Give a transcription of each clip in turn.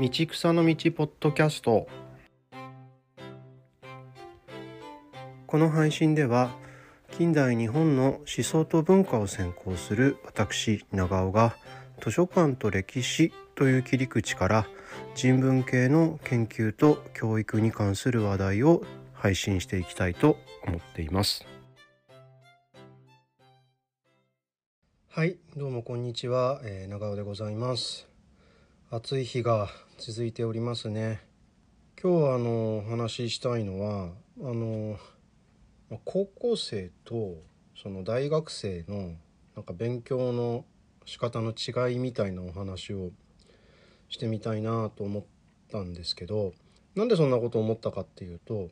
道草の道ポッドキャスト。この配信では近代日本の思想と文化を専攻する私長尾が図書館と歴史という切り口から人文系の研究と教育に関する話題を配信していきたいと思っています。はいどうもこんにちは、えー、長尾でございます。暑い日が続いておりますね。今日あのお話ししたいのはあの高校生とその大学生のなんか勉強の仕方の違いみたいなお話をしてみたいなと思ったんですけどなんでそんなことを思ったかっていうと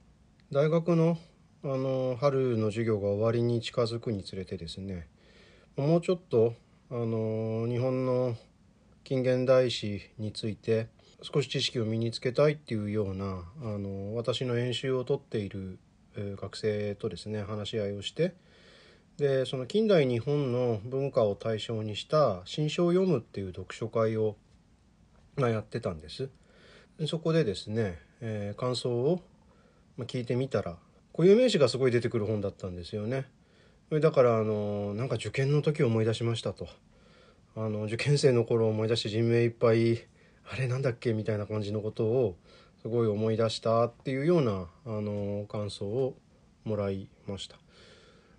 大学のあの春の授業が終わりに近づくにつれてですねもうちょっとあの日本の近現代史について少し知識を身につけたいっていうようなあの私の演習をとっている学生とですね話し合いをしてでその近代日本の文化を対象にした新書を読むっていう読書会を、やってたんです。そこでですね、えー、感想を、聞いてみたら固有名詞がすごい出てくる本だったんですよね。だからあのなんか受験の時を思い出しましたと。あの受験生の頃を思い出して人名いっぱいあれなんだっけみたいな感じのことをすごい思い出したっていうようなあの感想をもらいました。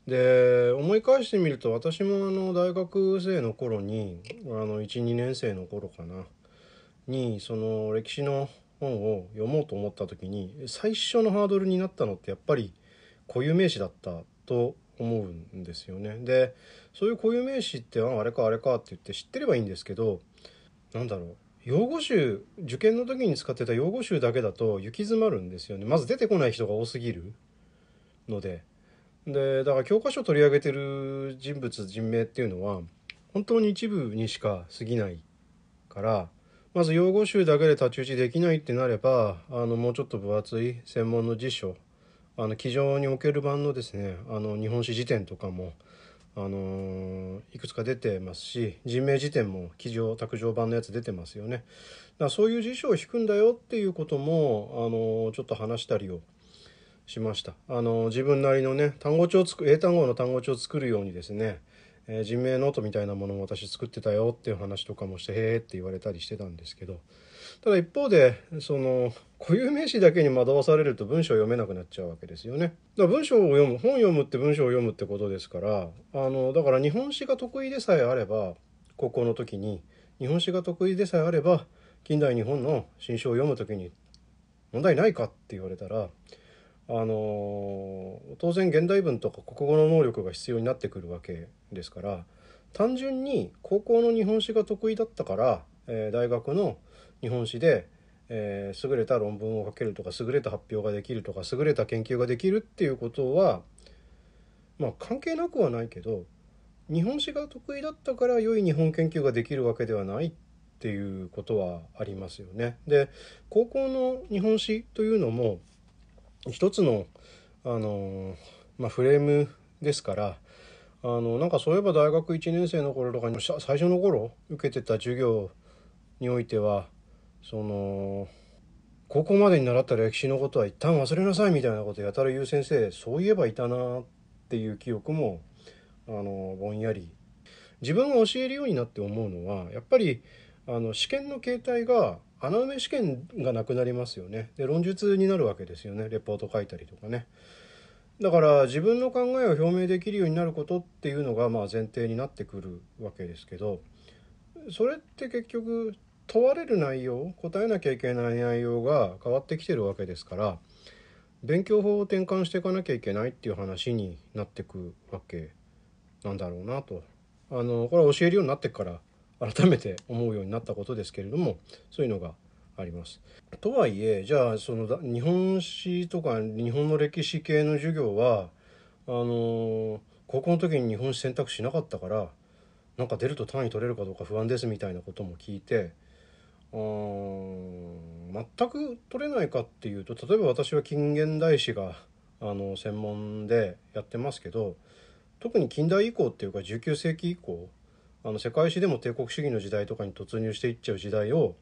で思い返してみると私もあの大学生の頃に12年生の頃かなにその歴史の本を読もうと思った時に最初のハードルになったのってやっぱり固有名詞だったと思うんですよね。でそういう固有名詞ってあれかあれかって言って知ってればいいんですけどなんだろう。用語集受験の時に使ってた用語集だけだと行き詰まるんですよね。まず出てこない人が多すぎる。ので。でだから教科書取り上げてる人物人名っていうのは本当に一部にしか過ぎないからまず用語集だけで太刀打ちできないってなればあのもうちょっと分厚い専門の辞書あの机上における版のですねあの日本史辞典とかもあのいくつか出てますし人名辞典も記上卓上版のやつ出てますよね。だからそういう辞書を引くんだよっていうことも、あのちょっと話したりをしました。あの自分なりのね単語帳を作英単語の単語帳を作るようにですね、えー、人名ノートみたいなものも私作ってたよっていう話とかもしてへえって言われたりしてたんですけどただ一方でその固有名詞だけに惑わされると文章を読めなくなっちゃうわけですよね。だから文章を読む本読むって文章を読むってことですからあのだから日本史が得意でさえあれば高校の時に日本史が得意でさえあれば近代日本の新書を読む時に問題ないかって言われたらあの当然現代文とか国語の能力が必要になってくるわけですから単純に高校の日本史が得意だったから、えー、大学の日本史で、えー、優れた論文を書けるとか優れた発表ができるとか優れた研究ができるっていうことはまあ関係なくはないけど日本史が得意だったから良い日本研究ができるわけではないっていうことはありますよね。で高校の日本史というのも一つのあの、まあ、フレームですからあのなんかそういえば大学1年生の頃とかに最初の頃受けてた授業においてはその高校までに習った歴史のことは一旦忘れなさいみたいなことやたら言う先生そういえばいたなっていう記憶もあのぼんやり。自分が教えるようになって思うのはやっぱりあの試験の形態が穴埋め試験がなくなりますよね。で論述になるわけですよね。レポート書いたりとかね。だから自分の考えを表明できるようになることっていうのがまあ前提になってくるわけですけどそれって結局問われる内容答えなきゃいけない内容が変わってきてるわけですから勉強法を転換していかなきゃいけないっていう話になってくわけなんだろうなと。あのこれは教えるようになってから改めて思うようになったことですけれどもそういうのがあります。とはいえじゃあその日本史とか日本の歴史系の授業はあの高校の時に日本史選択しなかったからなんか出ると単位取れるかどうか不安ですみたいなことも聞いて全く取れないかっていうと例えば私は近現代史があの専門でやってますけど特に近代以降っていうか19世紀以降あの世界史でも帝国主義の時代とかに突入していっちゃう時代を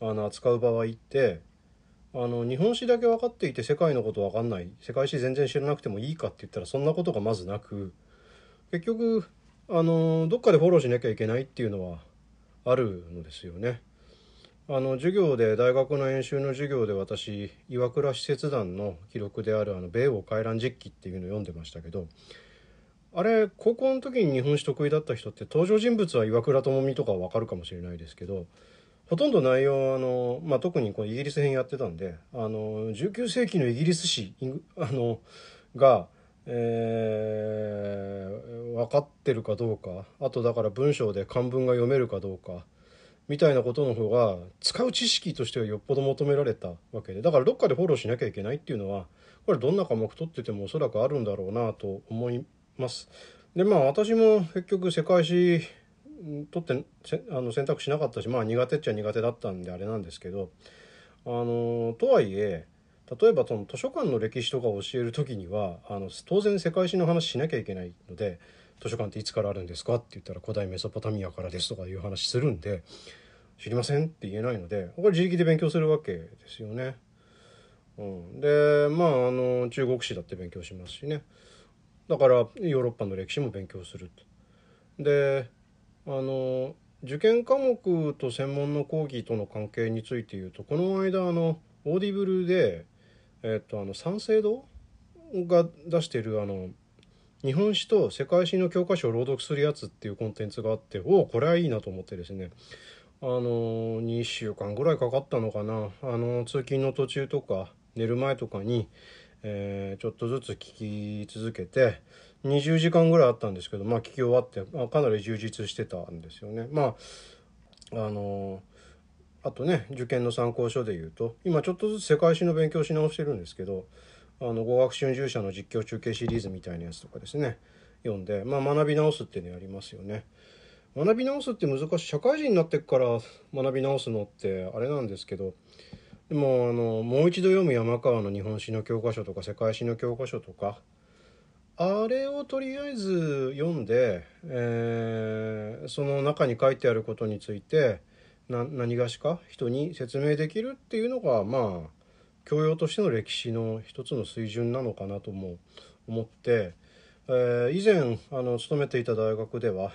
あの扱う場合ってあの日本史だけ分かっていて世界のこと分かんない世界史全然知らなくてもいいかって言ったらそんなことがまずなく結局あのどっかでフォローしなきゃいけないっていうのはあるのですよね。あの授業で大学の演習の授業で私岩倉使節団の記録である「あの米欧回覧実記」っていうのを読んでましたけどあれ高校の時に日本史得意だった人って登場人物は岩倉智美とかは分かるかもしれないですけどほとんど内容あの、まあ、特にこのイギリス編やってたんであの19世紀のイギリス史 あのが、えー、分かってるかどうかあとだから文章で漢文が読めるかどうかみたいなことの方が使う知識としてはよっぽど求められたわけでだからどっかでフォローしなきゃいけないっていうのはこれどんな科目取っててもおそらくあるんだろうなと思います。でまあ私も結局世界史取ってあの選択しなかったしまあ苦手っちゃ苦手だったんであれなんですけどあのとはいえ例えばその図書館の歴史とかを教える時にはあの当然世界史の話しなきゃいけないので図書館っていつからあるんですかって言ったら古代メソポタミアからですとかいう話するんで知りませんって言えないのでこれ自力で勉強するわけですよね。うん、でまああの中国史だって勉強しますしね。だからヨーロッパの歴史も勉強するであの受験科目と専門の講義との関係について言うとこの間あのオーディブルで、えっと、あの三省堂が出してるあの日本史と世界史の教科書を朗読するやつっていうコンテンツがあっておおこれはいいなと思ってですね。あの2週間ぐらいかかったのかな。あの通勤の途中とか寝る前とかに、えー、ちょっとずつ聞き続けて20時間ぐらいあったんですけどまあ聞き終わって、まあ、かなり充実してたんですよね。まああのあとね受験の参考書で言うと今ちょっとずつ世界史の勉強し直してるんですけどあの語学春秋社の実況中継シリーズみたいなやつとかですね読んで、まあ、学び直すっていうのやりますよね。学び直すって難しい社会人になってから学び直すのってあれなんですけどでもあのもう一度読む山川の日本史の教科書とか世界史の教科書とかあれをとりあえず読んで、えー、その中に書いてあることについて何がしか人に説明できるっていうのがまあ教養としての歴史の一つの水準なのかなとも思って、えー、以前あの勤めていた大学では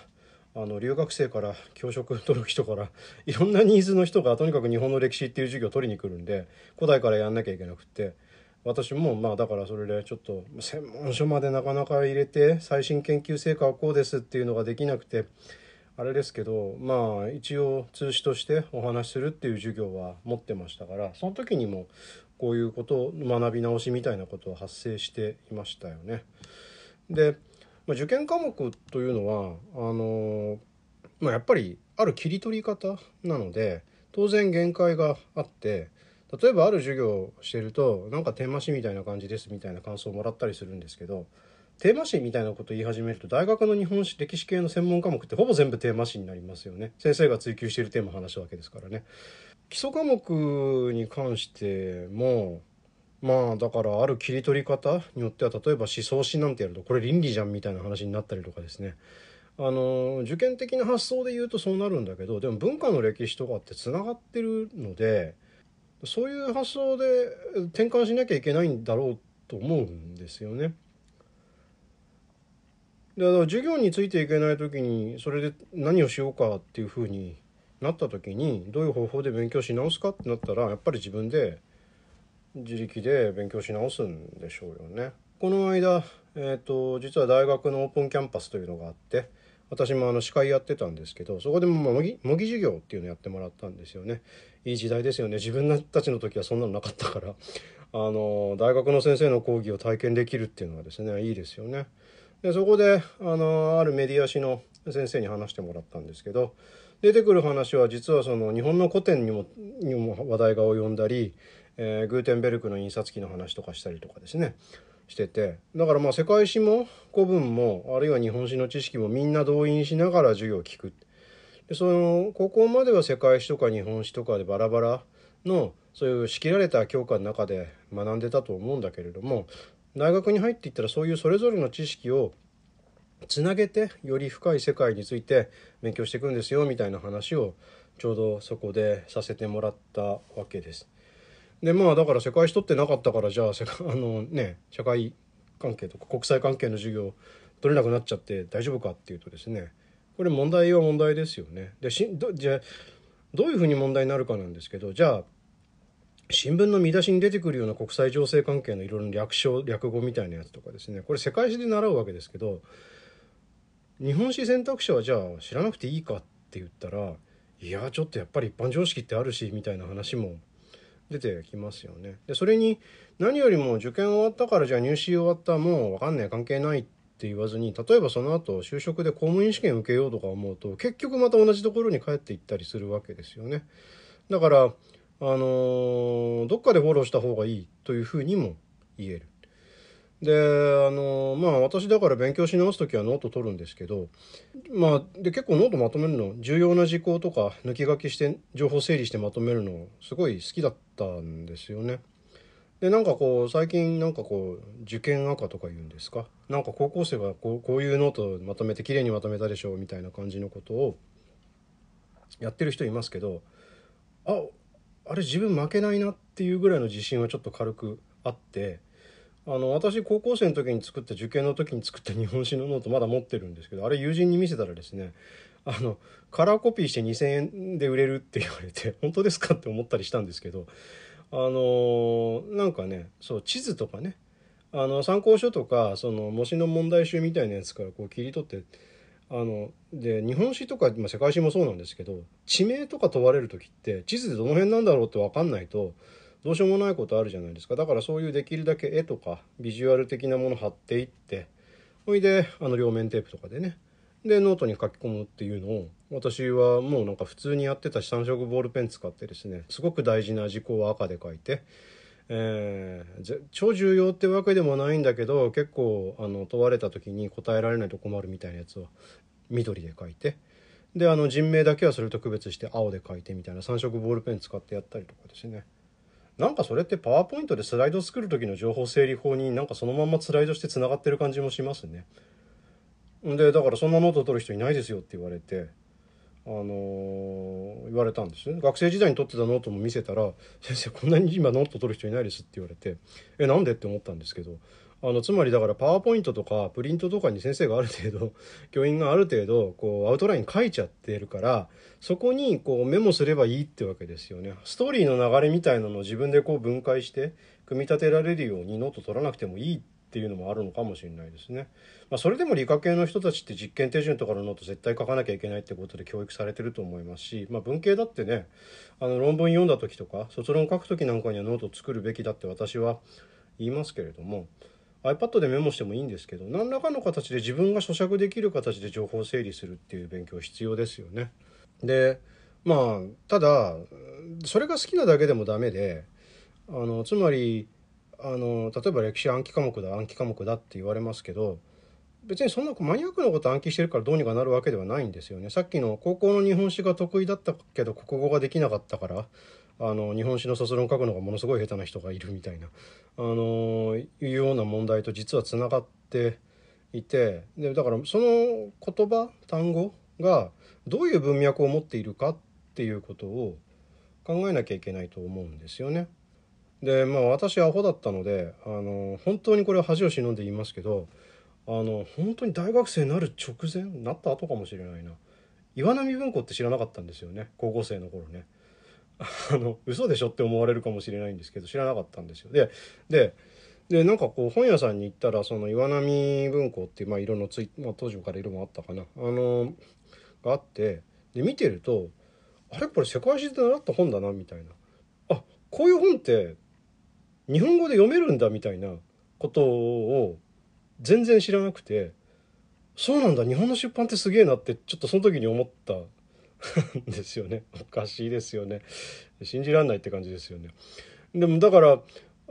あの留学生から教職取る人からいろんなニーズの人がとにかく日本の歴史っていう授業を取りに来るんで古代からやんなきゃいけなくって私もまあだからそれでちょっと専門書までなかなか入れて最新研究成果はこうですっていうのができなくてあれですけどまあ一応通知としてお話しするっていう授業は持ってましたからその時にもこういうこと学び直しみたいなことは発生していましたよね。でまあ、受験科目というのはあの、まあ、やっぱりある切り取り方なので当然限界があって例えばある授業をしてるとなんかテーマ誌みたいな感じですみたいな感想をもらったりするんですけどテーマ誌みたいなことを言い始めると大学の日本史歴史系の専門科目ってほぼ全部テーマ誌になりますよね。先生が追求しているテーマを話すわけですからね。基礎科目に関してもまあだからある切り取り方によっては例えば思想史なんてやるとこれ倫理じゃんみたいな話になったりとかですね。あの受験的な発想で言うとそうなるんだけどでも文化の歴史とかってつながってるのでそういう発想で転換しなきゃいけないんだろうと思うんですよね。だから授業についていけない時にそれで何をしようかっていうふうになった時にどういう方法で勉強し直すかってなったらやっぱり自分で自力で勉強し直すんでしょうよね。この間、えーと、実は大学のオープンキャンパスというのがあって私もあの司会やってたんですけどそこでも模擬模擬授業っていうのやってもらったんですよね。いい時代ですよね自分たちの時はそんなのなかったからあの大学の先生の講義を体験できるっていうのはですねいいですよね。でそこであのあるメディア誌の先生に話してもらったんですけど出てくる話は実はその日本の古典にもにも話題が及んだりえー、グーテンベルクの印刷機の話とかしたりとかですねしててだからまあ世界史も古文もあるいは日本史の知識もみんな動員しながら授業を聞くでその高校までは世界史とか日本史とかでバラバラのそういう仕切られた教科の中で学んでたと思うんだけれども大学に入っていったらそういうそれぞれの知識をつなげてより深い世界について勉強していくんですよみたいな話をちょうどそこでさせてもらったわけです。でまあだから世界史取ってなかったからじゃああのね社会関係とか国際関係の授業取れなくなっちゃって大丈夫かっていうとですねこれ問題は問題ですよね。でしどじゃどういうふうに問題になるかなんですけどじゃあ新聞の見出しに出てくるような国際情勢関係のいろいろな略称略語みたいなやつとかですねこれ世界史で習うわけですけど日本史選択肢はじゃあ知らなくていいかって言ったらいやちょっとやっぱり一般常識ってあるしみたいな話も出てきますよね。でそれに何よりも受験終わったからじゃあ入試終わったもう分かんない関係ないって言わずに例えばその後就職で公務員試験受けようとか思うと結局また同じところに帰っていったりするわけですよね。だからあのー、どっかでフォローした方がいいというふうにも言える。であのまあ私だから勉強し直す時はノート取るんですけどまあで結構ノートまとめるの重要な事項とか抜き書きして情報整理してまとめるのすごい好きだったんですよね。でなんかこう最近なんかこう受験垢とか言うんですか？なんか高校生がこうこういうノートまとめて綺麗にまとめたでしょうみたいな感じのことをやってる人いますけどああれ自分負けないなっていうぐらいの自信はちょっと軽くあって。あの私高校生の時に作った受験の時に作った日本史のノートまだ持ってるんですけどあれ友人に見せたらですねあのカラーコピーして2,000円で売れるって言われて 本当ですかって思ったりしたんですけどあのなんかねそう地図とかねあの参考書とかその模試の問題集みたいなやつからこう切り取ってあので日本史とか、まあ、世界史もそうなんですけど地名とか問われる時って地図でどの辺なんだろうって分かんないとどうしようもないことあるじゃないですか。だからそういうできるだけ絵とかビジュアル的なもの貼っていってほいであの両面テープとかでね。でノートに書き込むっていうのを私はもうなんか普通にやってたし3色ボールペン使ってですねすごく大事な事項は赤で書いて、えー、超重要ってわけでもないんだけど結構あの問われた時に答えられないと困るみたいなやつを緑で書いてであの人名だけはそれと区別して青で書いてみたいな3色ボールペン使ってやったりとかですね。なんかそれってパワーポイントでスライド作る時の情報整理法になんかそのままスライドしてつながってる感じもしますね。でだからそんなノート取る人いないですよって言われてあのー、言われたんですね学生時代に取ってたノートも見せたら「先生こんなに今ノート取る人いないです」って言われて「えなんで?」って思ったんですけどあのつまりだからパワーポイントとかプリントとかに先生がある程度 教員がある程度こうアウトライン書いちゃってるからそこにこうメモすればいいってわけですよね。ストーリーの流れみたいなのを自分でこう分解して組み立てられるようにノート取らなくてもいいっていうのもあるのかもしれないですね。まあ、それでも理科系の人たちって実験手順とかのノート絶対書かなきゃいけないってことで教育されてると思いますし、まあ、文系だってねあの論文読んだ時とか卒論書く時なんかにはノート作るべきだって私は言いますけれども iPad でメモしてもいいんですけど何らかの形で自分が咀嚼できる形で情報を整理するっていう勉強必要ですよね。でまあただそれが好きなだけでもダメであのつまりあの例えば歴史暗記科目だ暗記科目だって言われますけど別にそんなマニアックなこと暗記してるからどうにかなるわけではないんですよね。さっきの高校の日本史が得意だったけど国語ができなかったからあの日本史の卒論を書くのがものすごい下手な人がいるみたいなあのいうような問題と実はつながっていてでだからその言葉単語がどういう文脈を持っているかっていうことを考えなきゃいけないと思うんですよね。でまあ私アホだったのであの本当にこれは恥を忍んで言いますけどあの本当に大学生になる直前なった後かもしれないな岩波文庫って知らなかったんですよね高校生の頃ね。あの嘘でしょって思われるかもしれないんですけど知らなかったんですよ。でででなんかこう本屋さんに行ったらその岩波文庫っていう、まあ、色のつい、まあ、当時から色もあったかなあのがあってで見てるとあれこれ世界史で習った本だなみたいなあこういう本って日本語で読めるんだみたいなことを全然知らなくてそうなんだ日本の出版ってすげえなってちょっとその時に思った ですよね。おかしいですよね。信じらんないって感じですよね。でもだから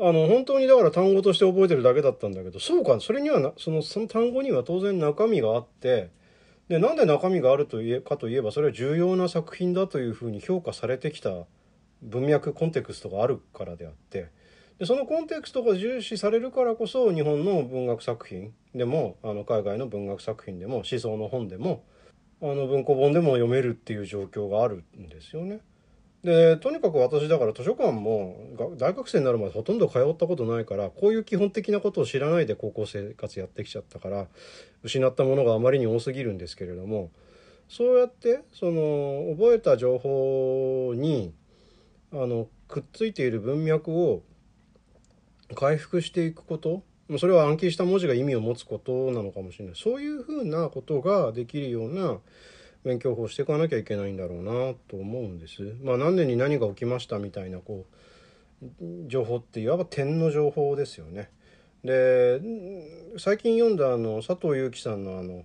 あの本当にだから単語として覚えてるだけだったんだけどそうかそれにはなそのその単語には当然中身があってでなんで中身があるといえかといえばそれは重要な作品だというふうに評価されてきた文脈コンテクストがあるからであってでそのコンテクストが重視されるからこそ日本の文学作品でもあの海外の文学作品でも思想の本でもあの文庫本でも読めるっていう状況があるんですよね。でとにかく私だから図書館も大学生になるまでほとんど通ったことないからこういう基本的なことを知らないで高校生活やってきちゃったから失ったものがあまりに多すぎるんですけれどもそうやってその覚えた情報にあのくっついている文脈を回復していくことそれは暗記した文字が意味を持つことなのかもしれないそういうふうなことができるような勉強法をしていかなきゃいけないんだろうなと思うんです。まあ、何年に何が起きましたみたいなこう情報っていわば点の情報ですよね。で最近読んだあの佐藤祐樹さんのあの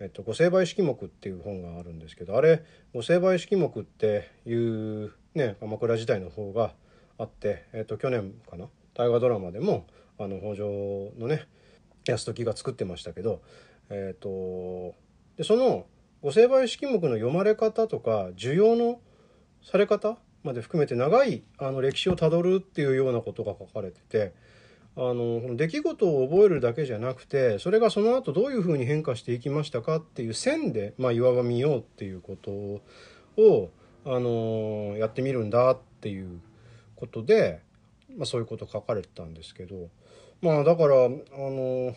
えっと、五成敗式目っていう本があるんですけどあれ五成敗式目っていうね鎌倉時代の方があって、えっと、去年かな？大河ドラマでもあの北条のね泰時が作ってましたけど、えっと、でその五成敗式目の読まれ方とか需要のされ方まで含めて長いあの歴史をたどるっていうようなことが書かれててあの出来事を覚えるだけじゃなくてそれがその後どういうふうに変化していきましたかっていう線で、まあ、いわば見ようっていうことをあのやってみるんだっていうことで、まあ、そういうこと書かれてたんですけどまあだからあの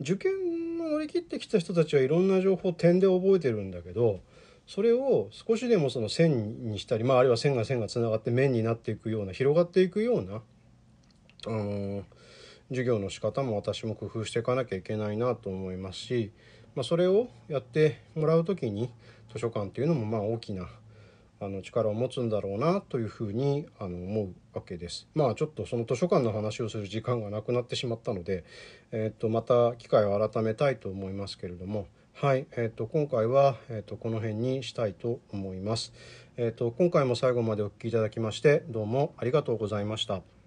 受験の乗り切ってきた人たちはいろんな情報点で覚えてるんだけどそれを少しでもその線にしたり、まあ、あるいは線が線がつながって面になっていくような広がっていくような、あの授業の仕方も私も工夫していかなきゃいけないなと思いますし、まあ、それをやってもらう時に図書館っていうのもまあ大きなあの力を持つんだろうなというふうにあの思うわけです。まあちょっとその図書館の話をする時間がなくなってしまったので、えー、とまた機会を改めたいと思いますけれどもはい、えー、と今回は、えー、とこの辺にしたいと思います。えー、と今回も最後までお聴きいただきましてどうもありがとうございました。